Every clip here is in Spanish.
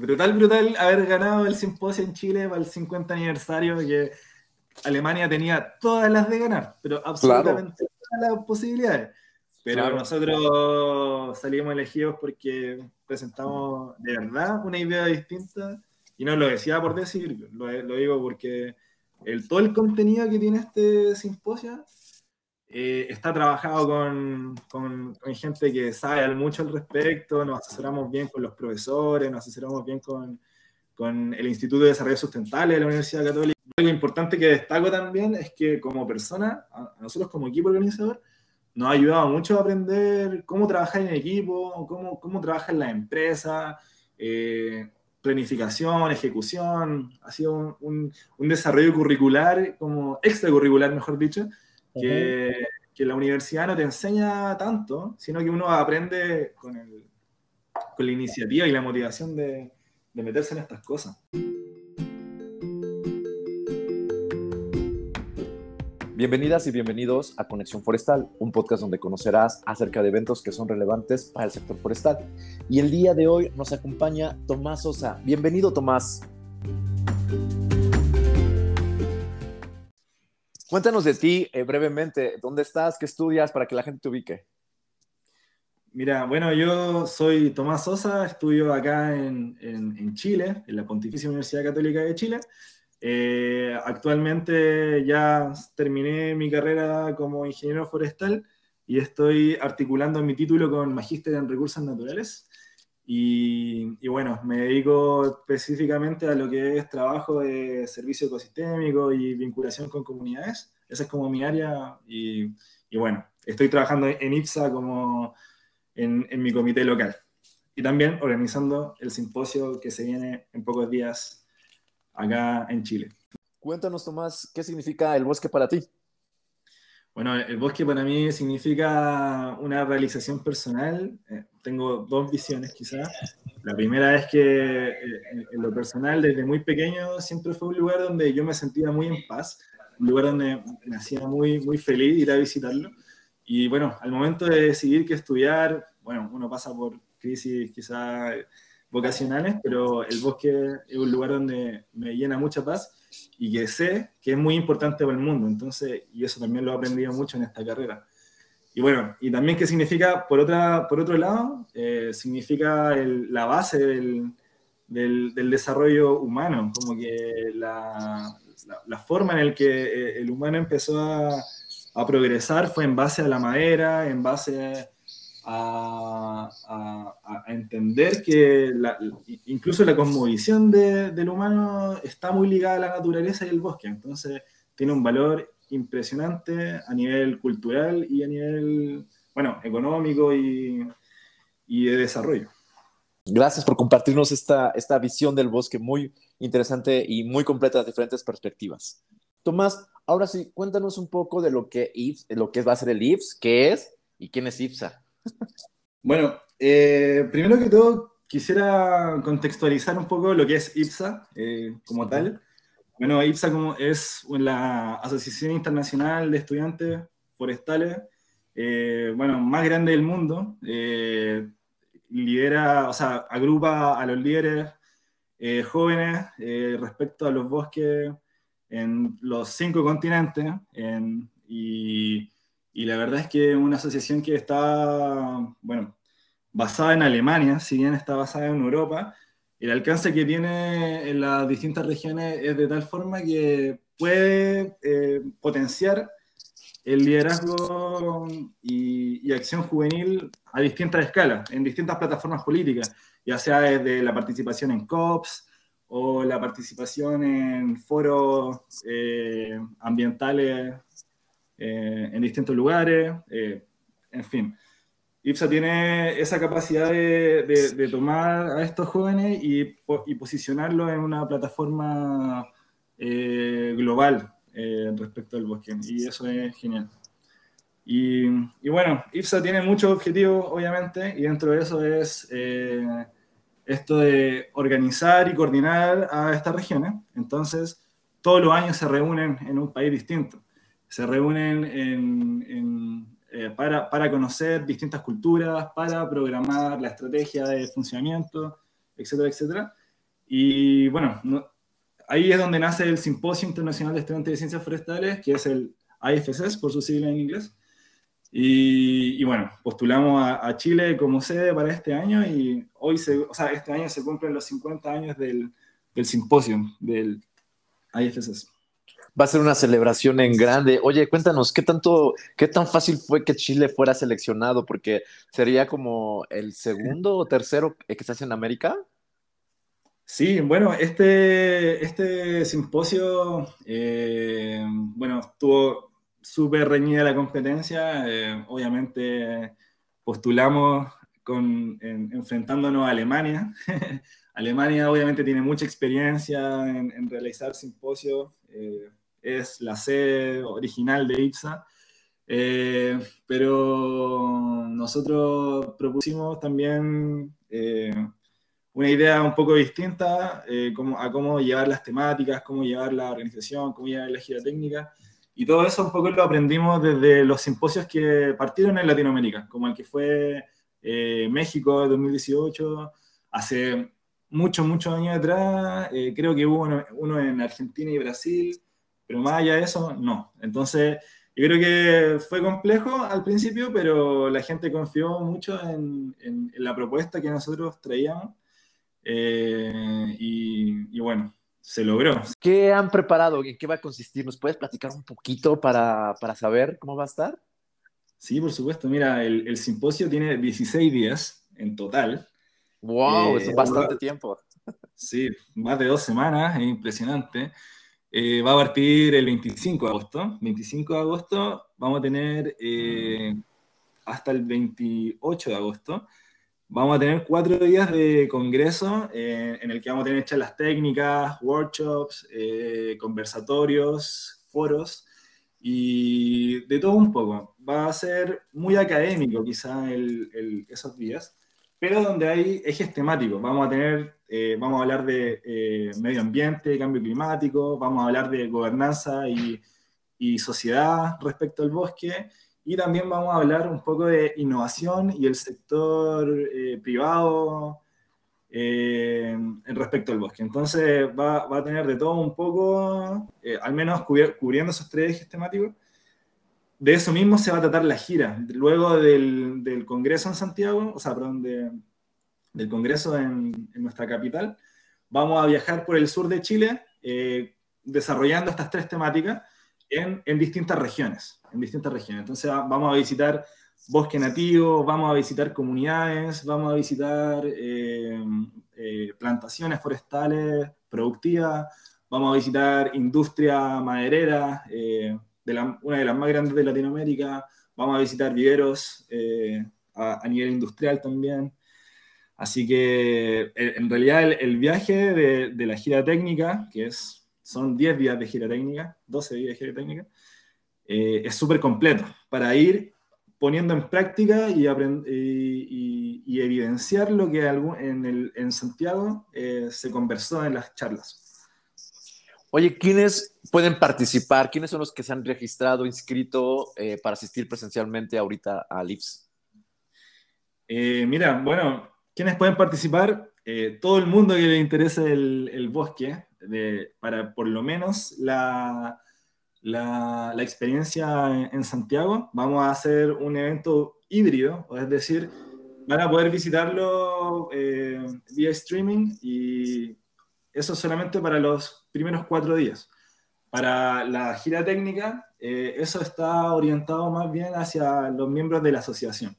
Brutal, brutal haber ganado el simposio en Chile para el 50 aniversario, que Alemania tenía todas las de ganar, pero absolutamente todas las posibilidades. Pero nosotros salimos elegidos porque presentamos de verdad una idea distinta y no lo decía por decir, lo, digo porque el, todo el contenido que tiene este simposio eh, está trabajado con, con, gente que sabe mucho al respecto, nos asesoramos bien con los profesores, nos asesoramos bien con, con el Instituto de Desarrollo Sustentable de la Universidad Católica. Algo importante que destaco también es que como persona, a nosotros como equipo organizador, nos ha ayudado mucho a aprender cómo trabajar en equipo, cómo, cómo trabajar en la empresa, eh, planificación, ejecución. Ha sido un, un, desarrollo curricular, como extracurricular, mejor dicho, que, que, la universidad no te enseña tanto, sino que uno aprende con, el, con la iniciativa y la motivación de, de meterse en estas cosas. Bienvenidas y bienvenidos a Conexión Forestal, un podcast donde conocerás acerca de eventos que son relevantes para el sector forestal. Y el día de hoy nos acompaña Tomás Sosa. Bienvenido, Tomás. Cuéntanos de ti eh, brevemente, ¿dónde estás? ¿Qué estudias para que la gente te ubique? Mira, bueno, yo soy Tomás Sosa, estudio acá en, en Chile, en la Pontificia Universidad Católica de Chile. Eh, actualmente ya terminé mi carrera como ingeniero forestal y estoy articulando mi título con magíster en recursos naturales. Y, bueno, me dedico específicamente a lo que es trabajo de servicio ecosistémico y vinculación con comunidades. Esa es como mi área y, y bueno, estoy trabajando en IPSA como en, en mi comité local. Y también organizando el simposio que se viene en pocos días acá en Chile. Cuéntanos, Tomás, ¿qué significa el bosque para ti? Bueno, el bosque para mí significa una realización personal. Eh, tengo dos visiones quizás. La primera es que eh, en lo personal, desde muy pequeño, siempre fue un lugar donde yo me sentía muy en paz, un lugar donde me hacía muy, muy feliz ir a visitarlo. Y bueno, al momento de decidir qué estudiar, bueno, uno pasa por crisis quizás vocacionales, pero el bosque es un lugar donde me llena mucha paz y que sé que es muy importante para el mundo. Entonces, y eso también lo he aprendido mucho en esta carrera. Y bueno, y también qué significa, por, otra, por otro lado, eh, significa la base del, del, desarrollo humano, como que la, la, forma en la que eh, el humano empezó a, a, progresar fue en base a la madera, en base a a, entender que incluso la cosmovisión del humano está muy ligada a la naturaleza y el bosque, entonces tiene un valor impresionante a nivel cultural y a nivel, bueno, económico y, y de desarrollo. Gracias por compartirnos esta, esta visión del bosque muy interesante y muy completa de diferentes perspectivas. Tomás, ahora sí, cuéntanos un poco de lo que, lo que va a ser el IFS, qué es y quién es IFSA. Bueno, eh, primero que todo, quisiera contextualizar un poco lo que es IPSA eh, como tal. Bueno, IPSA como es la Asociación Internacional de Estudiantes Forestales, eh, bueno, más grande del mundo. lidera, o sea, agrupa a los líderes jóvenes respecto a los bosques en los cinco continentes y y la verdad es que una asociación que está, bueno, basada en Alemania, si bien está basada en Europa, el alcance que tiene en las distintas regiones es de tal forma que puede eh, potenciar el liderazgo y, acción juvenil a distintas escalas, en distintas plataformas políticas, ya sea desde la participación en COPs o la participación en foros eh, ambientales eh, en distintos lugares, eh, en fin. IPSA tiene esa capacidad de, de, tomar a estos jóvenes y, y posicionarlos en una plataforma eh, global respecto al bosque, y eso es genial. Y, y, bueno, IPSA tiene muchos objetivos, obviamente, y dentro de eso es esto de organizar y coordinar a estas regiones. Entonces, todos los años se reúnen en un país distinto se reúnen eh, para, para, conocer distintas culturas, para programar la estrategia de funcionamiento, etcétera, etcétera. Y bueno, ahí es donde nace el Simposio Internacional de Estudiantes de Ciencias Forestales, que es el IFSS, por su sigla en inglés. Y, bueno, postulamos a, Chile como sede para este año y hoy, se, o sea, este año se cumplen los 50 años del, del simposio del IFSS. Va a ser una celebración en grande. Oye, cuéntanos, ¿qué tanto, qué tan fácil fue que Chile fuera seleccionado? Porque sería como el segundo o tercero que hace en América. Sí, bueno, este, este simposio, eh, bueno, tuvo súper reñida la competencia. Eh, obviamente postulamos con, enfrentándonos a Alemania. Alemania obviamente tiene mucha experiencia en, realizar simposios. Eh, es la sede original de IPSA. Eh, pero nosotros propusimos también una idea un poco distinta a cómo llevar las temáticas, cómo llevar la organización, cómo llevar la gira técnica. Y todo eso un poco lo aprendimos desde los simposios que partieron en Latinoamérica, como el que fue eh, México de 2018, hace muchos, muchos años atrás, eh, creo que hubo uno, en Argentina y Brasil, pero más allá de eso, no. Entonces, yo creo que fue complejo al principio, pero la gente confió mucho en, la propuesta que nosotros traíamos. Eh, y, y bueno, se logró. ¿Qué han preparado? ¿En qué va a consistir? ¿Nos puedes platicar un poquito para, saber cómo va a estar? Sí, por supuesto. Mira, el, simposio tiene 16 días en total. ¡Wow! es eh, bastante tiempo. Sí, más de dos semanas, es impresionante. Eh, va a partir el 25 de agosto. 25 de agosto vamos a tener eh, hasta el 28 de agosto Vamos a tener cuatro días de congreso eh, en el que vamos a tener charlas técnicas, workshops, conversatorios, foros y de todo un poco. Va a ser muy académico quizá esos días, pero donde hay ejes temáticos. Vamos a tener, eh, vamos a hablar de medio ambiente, cambio climático, vamos a hablar de gobernanza y, y sociedad respecto al bosque y también vamos a hablar un poco de innovación y el sector eh, privado eh, respecto al bosque. Entonces va, va, a tener de todo un poco, eh, al menos cubriendo esos tres ejes temáticos. De eso mismo se va a tratar la gira. Luego del, del Congreso en Santiago, o sea, perdón, del Congreso en, nuestra capital, vamos a viajar por el sur de Chile desarrollando estas tres temáticas en, en distintas regiones en distintas regiones. Entonces vamos a visitar bosque nativo, vamos a visitar comunidades, vamos a visitar eh, eh, plantaciones forestales productivas, vamos a visitar industria maderera, eh, de una de las más grandes de Latinoamérica, vamos a visitar viveros a, nivel industrial también. Así que en realidad el, viaje de, de, la gira técnica, que es, son 10 días de gira técnica, 12 días de gira técnica, eh, es súper completo para ir poniendo en práctica y, y, evidenciar lo que en, el, en Santiago eh, se conversó en las charlas. Oye, ¿quiénes pueden participar? ¿Quiénes son los que se han registrado, inscrito eh, para asistir presencialmente ahorita a LIPS? mira, bueno, ¿quiénes pueden participar? todo el mundo que le interese el, el bosque, de, para por lo menos la, la, experiencia en, Santiago. Vamos a hacer un evento híbrido, es decir, van a poder visitarlo eh, vía streaming y eso solamente para los primeros cuatro días. Para la gira técnica, eh, eso está orientado más bien hacia los miembros de la asociación.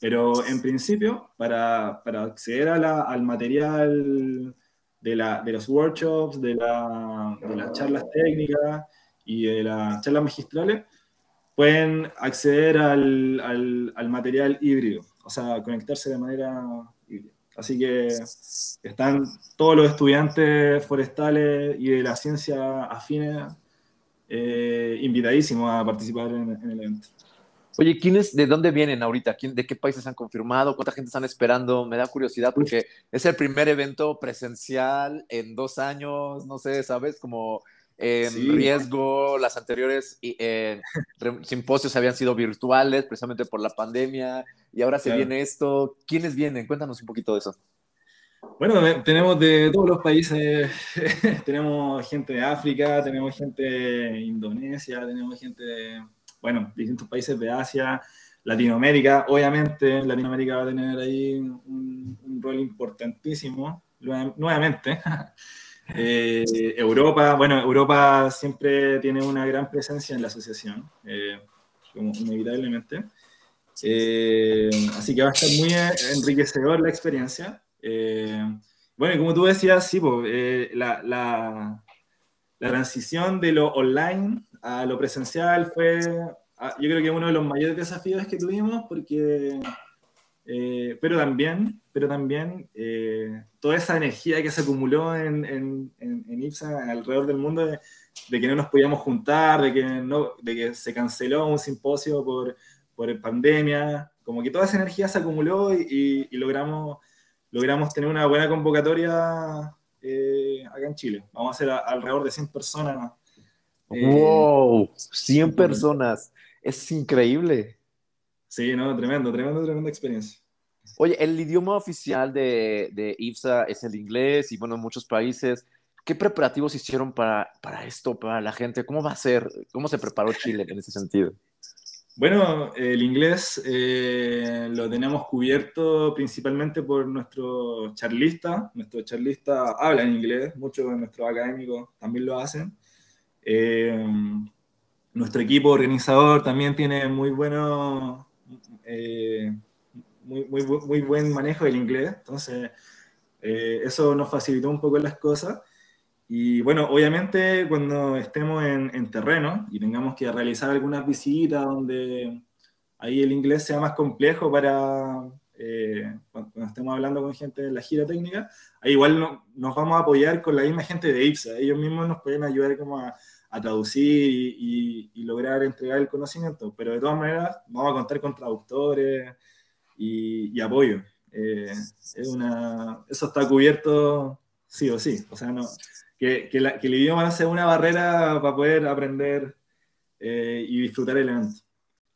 Pero en principio, para, para acceder al material de, la, de, los workshops, de, la, de las charlas técnicas, y de las charlas magistrales, pueden acceder al, al, material híbrido, o sea, conectarse de manera. Así que están todos los estudiantes forestales y de la ciencia afines eh, invitadísimos a participar en, el evento. Oye, ¿quiénes, de dónde vienen ahorita? ¿Quién, ¿De qué países han confirmado? ¿Cuánta gente están esperando? Me da curiosidad porque es el primer evento presencial en dos años, no sé, ¿sabes? Como en riesgo. Las anteriores eh, simposios habían sido virtuales precisamente por la pandemia y ahora se viene esto. ¿Quiénes vienen? Cuéntanos un poquito de eso. Bueno, tenemos de todos los países, tenemos gente de África, tenemos gente de Indonesia, tenemos gente de, bueno, distintos países de Asia, Latinoamérica, obviamente Latinoamérica va a tener ahí un, rol importantísimo, nuevamente. Eh, Europa, bueno, Europa siempre tiene una gran presencia en la asociación, eh, como inevitablemente. Eh, así que va a estar muy enriquecedor la experiencia. bueno, y como tú decías, sí, la, la, la transición de lo online a lo presencial fue Ah, yo creo que uno de los mayores desafíos que tuvimos, porque, eh, pero también, pero también eh, toda esa energía que se acumuló en, en, en, IPSA alrededor del mundo, de, que no nos podíamos juntar, de que, no, de que se canceló un simposio por, por pandemia, como que toda esa energía se acumuló y, y, logramos, logramos tener una buena convocatoria eh, acá en Chile. Vamos a hacer alrededor de 100 personas. ¡Wow! 100 personas. Es increíble. Sí, no, tremendo, tremendo, tremenda experiencia. Oye, el idioma oficial de, de IFSA es el inglés y bueno, en muchos países. ¿Qué preparativos hicieron para, para esto, para la gente? ¿Cómo va a ser? ¿Cómo se preparó Chile en ese sentido? Bueno, el inglés eh, lo tenemos cubierto principalmente por nuestro charlista. Nuestro charlista habla en inglés, muchos de nuestros académicos también lo hacen. Eh, nuestro equipo organizador también tiene muy bueno, eh, muy, muy, muy, buen manejo del inglés, entonces eh, eso nos facilitó un poco las cosas. Y bueno, obviamente cuando estemos en, en, terreno y tengamos que realizar algunas visitas donde ahí el inglés sea más complejo para eh, cuando, estemos hablando con gente de la gira técnica, ahí igual nos vamos a apoyar con la misma gente de IPSA, ellos mismos nos pueden ayudar como a, a traducir y, lograr entregar el conocimiento, pero de todas maneras vamos a contar con traductores y, apoyo. Eh, es una, eso está cubierto sí o sí, o sea, no, que, que, el idioma no sea una barrera para poder aprender eh, y disfrutar el evento.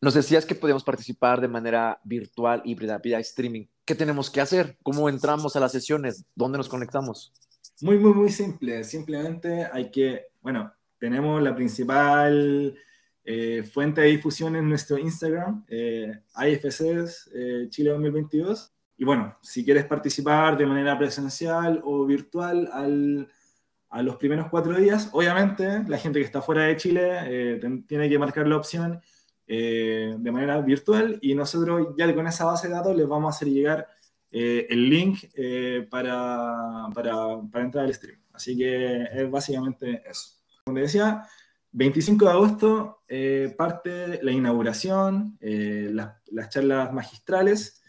Nos decías que podíamos participar de manera virtual, híbrida, vía streaming. ¿Qué tenemos que hacer? ¿Cómo entramos a las sesiones? ¿Dónde nos conectamos? Muy, muy, muy simple. Simplemente hay que, bueno, tenemos la principal eh, fuente de difusión en nuestro Instagram, eh, IFCs eh, Chile 2022. Y bueno, si quieres participar de manera presencial o virtual a los primeros cuatro días, obviamente la gente que está fuera de Chile tiene que marcar la opción de manera virtual y nosotros ya con esa base de datos les vamos a hacer llegar el link para, para, para entrar al stream. Así que es básicamente eso. Como decía, 25 de agosto eh, parte la inauguración, eh, las, charlas magistrales.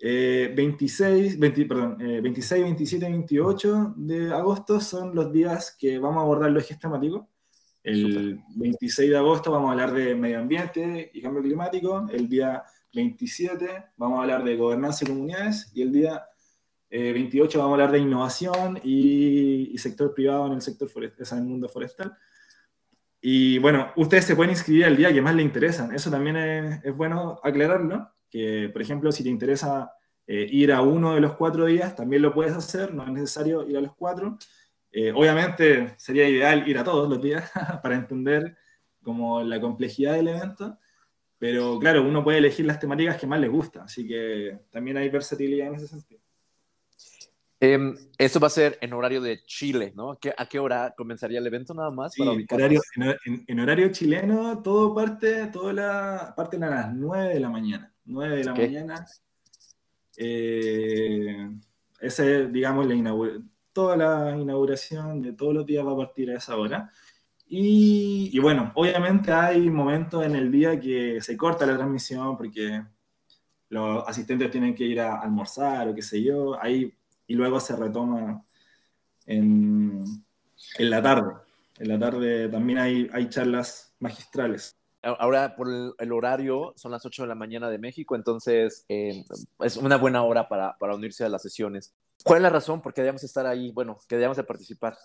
26, eh, perdón, 26, 27 y 28 de agosto son los días que vamos a abordar los ejes temáticos. El 26 de agosto vamos a hablar de medio ambiente y cambio climático. El día 27 vamos a hablar de gobernanza y comunidades. Y el día 28 vamos a hablar de innovación y, sector privado en el sector forestal, en el mundo forestal. Y bueno, ustedes se pueden inscribir al día que más les interesan. Eso también es, es bueno aclararlo, que por ejemplo, si te interesa eh, ir a uno de los cuatro días, también lo puedes hacer, no es necesario ir a los cuatro. Eh, obviamente sería ideal ir a todos los días para entender como la complejidad del evento, pero claro, uno puede elegir las temáticas que más les gusta, así que también hay versatilidad en ese sentido. Eh, esto va a ser en horario de Chile, ¿no? ¿A qué hora comenzaría el evento nada más? Sí, horario, en, horario chileno, todo parte, toda la, parte a las 9 de la mañana. 9 de la mañana. Eh, ese, digamos, la toda la inauguración de todos los días va a partir a esa hora. Y, y, bueno, obviamente hay momentos en el día que se corta la transmisión porque los asistentes tienen que ir a almorzar o qué sé yo. Hay y luego se retoma en, en, la tarde. En la tarde también hay, hay charlas magistrales. Ahora, por el, horario, son las 8 de la mañana de México, entonces eh, es una buena hora para, para, unirse a las sesiones. ¿Cuál es la razón por qué debemos estar ahí? Bueno, que debemos de participar.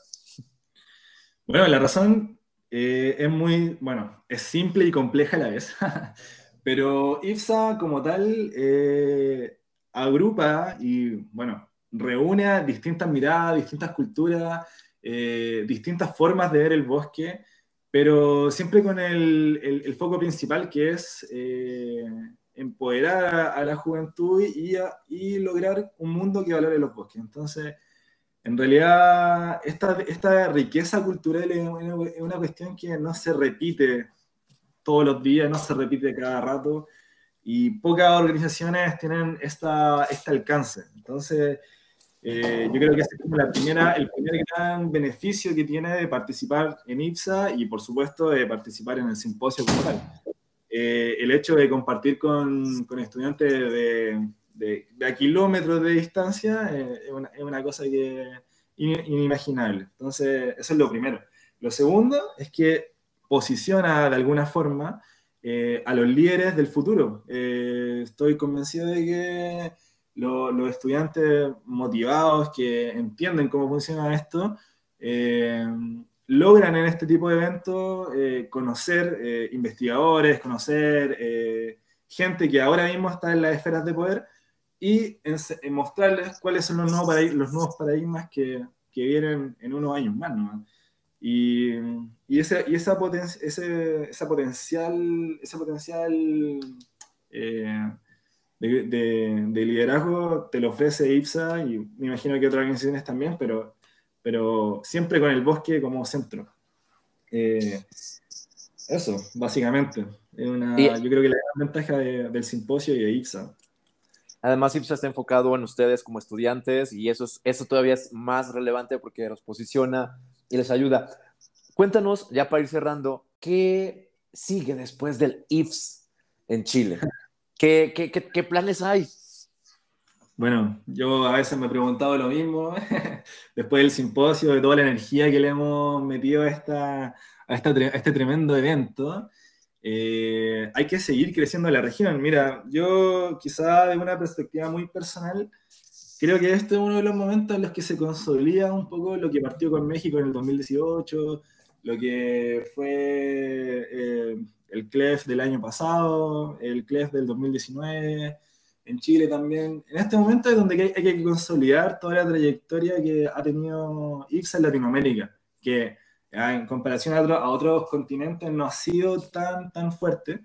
Bueno, la razón eh, es muy, bueno, es simple y compleja a la vez. Pero IFSA como tal eh, agrupa y, bueno, reúne distintas miradas, distintas culturas, eh, distintas formas de ver el bosque, pero siempre con el, el, foco principal que es eh, empoderar a, la juventud y, y, lograr un mundo que valore los bosques. Entonces, en realidad, esta, esta riqueza cultural es una, cuestión que no se repite todos los días, no se repite cada rato, y pocas organizaciones tienen esta, este alcance. Entonces, eh, yo creo que ese es como la primera, el primer gran beneficio que tiene de participar en IPSA y, por supuesto, de participar en el simposio cultural. Eh, el hecho de compartir con, con estudiantes de, de, a kilómetros de distancia eh, es, una, es, una, cosa que inimaginable. Entonces, eso es lo primero. Lo segundo es que posiciona de alguna forma eh, a los líderes del futuro. Eh, estoy convencido de que los estudiantes motivados que entienden cómo funciona esto, logran en este tipo de eventos eh, conocer eh, investigadores, conocer eh, gente que ahora mismo está en las esferas de poder y mostrarles cuáles son los nuevos, los nuevos paradigmas que, que, vienen en unos años más. ¿no? Y, y, ese, y esa, poten ese, esa potencial, ese potencial de, de, de, liderazgo te lo ofrece IPSA y me imagino que otras organizaciones también, pero pero siempre con el bosque como centro. Eh, eso, básicamente. Es una, yo creo que la gran ventaja del simposio y de IPSA. Además, IPSA está enfocado en ustedes como estudiantes y eso, es, eso todavía es más relevante porque los posiciona y les ayuda. Cuéntanos, ya para ir cerrando, ¿qué sigue después del IPS en Chile? ¿Qué, qué, qué, qué planes hay? Bueno, yo a veces me he preguntado lo mismo, después del simposio, de toda la energía que le hemos metido a, esta, a, este tremendo evento. Eh, hay que seguir creciendo en la región. Mira, yo quizá de una perspectiva muy personal, creo que este es uno de los momentos en los que se consolida un poco lo que partió con México en el 2018, lo que fue eh, el CLEF del año pasado, el CLEF del 2019 en Chile también. En este momento es donde hay, que consolidar toda la trayectoria que ha tenido IPSA en Latinoamérica, que ah, en comparación a, otros continentes no ha sido tan, tan fuerte.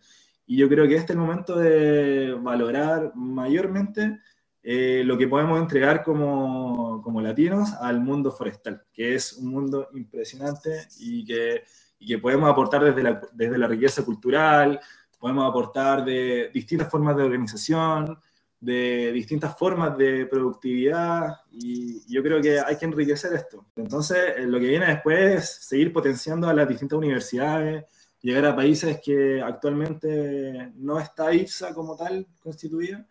Y yo creo que este es el momento de valorar mayormente eh, lo que podemos entregar como, como, latinos al mundo forestal, que es un mundo impresionante y que, y que podemos aportar desde la, desde la riqueza cultural, podemos aportar de distintas formas de organización, de distintas formas de productividad y yo creo que hay que enriquecer esto. Entonces, eh, lo que viene después es seguir potenciando a las distintas universidades, llegar a países que actualmente no está IPSA como tal constituida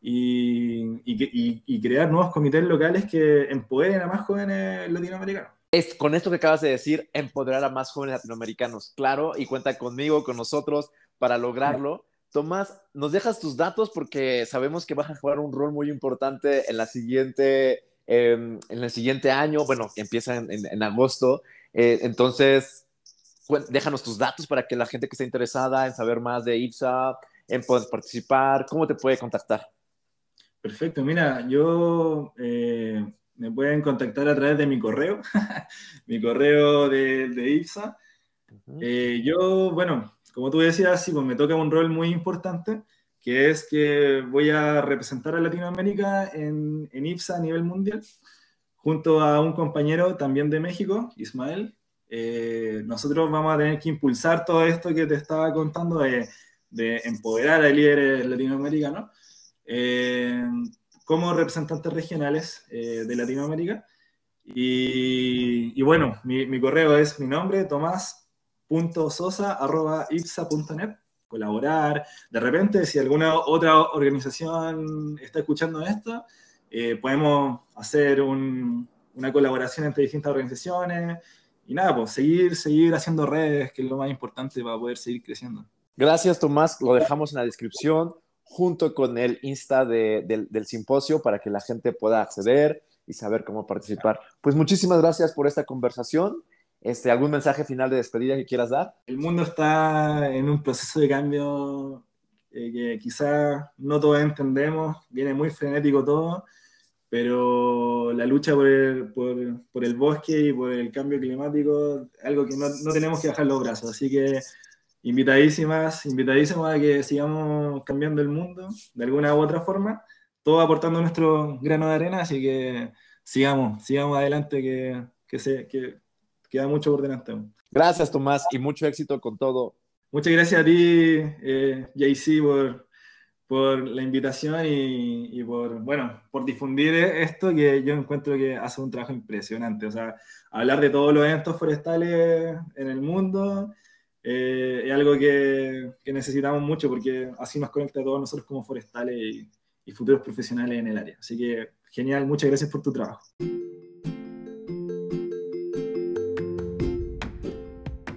y, y, crear nuevos comités locales que empoderen a más jóvenes latinoamericanos. Es, con esto que acabas de decir, empoderar a más jóvenes latinoamericanos, claro, y cuenta conmigo, con nosotros para lograrlo. Tomás, nos dejas tus datos porque sabemos que vas a jugar un rol muy importante en la siguiente, em, en el siguiente año, bueno, que empieza en, agosto. Eh, entonces, déjanos tus datos para que la gente que esté interesada en saber más de IPSA, en poder participar, ¿cómo te puede contactar? Perfecto, mira, yo eh, me pueden contactar a través de mi correo, mi correo de, de IPSA. Eh, yo, bueno, como tú decías, sí, pues me toca un rol muy importante, que es que voy a representar a Latinoamérica en, en IPSA a nivel mundial, junto a un compañero también de México, Ismael. Eh, nosotros vamos a tener que impulsar todo esto que te estaba contando de, de empoderar a líderes latinoamericanos eh, como representantes regionales eh, de Latinoamérica. Y, bueno, mi, correo es mi nombre, Tomás sosa.ipsa.net, colaborar. De repente, si alguna otra organización está escuchando esto, eh, podemos hacer una colaboración entre distintas organizaciones y nada, pues seguir, seguir haciendo redes, que es lo más importante para poder seguir creciendo. Gracias, Tomás. Lo dejamos en la descripción junto con el Insta del, del simposio para que la gente pueda acceder y saber cómo participar. Pues muchísimas gracias por esta conversación este, ¿Algún mensaje final de despedida que quieras dar? El mundo está en un proceso de cambio eh, que quizás no todos entendemos, viene muy frenético todo, pero la lucha por el, por, por el, bosque y por el cambio climático, algo que no, no, tenemos que dejar los brazos. Así que invitadísimas, invitadísimas a que sigamos cambiando el mundo de alguna u otra forma, todo aportando nuestro grano de arena, así que sigamos, sigamos adelante, que, que, se, que queda mucho por delante. Gracias, Tomás, y mucho éxito con todo. Muchas gracias a ti, eh, JC, por, por la invitación y, y, por, bueno, por difundir esto que yo encuentro que hace un trabajo impresionante. O sea, hablar de todos los eventos forestales en el mundo eh, es algo que, que, necesitamos mucho porque así nos conecta a todos nosotros como forestales y, y futuros profesionales en el área. Así que genial, muchas gracias por tu trabajo.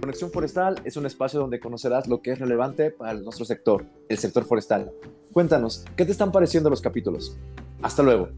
Conexión Forestal es un espacio donde conocerás lo que es relevante para nuestro sector, el sector forestal. Cuéntanos, ¿qué te están pareciendo los capítulos? Hasta luego.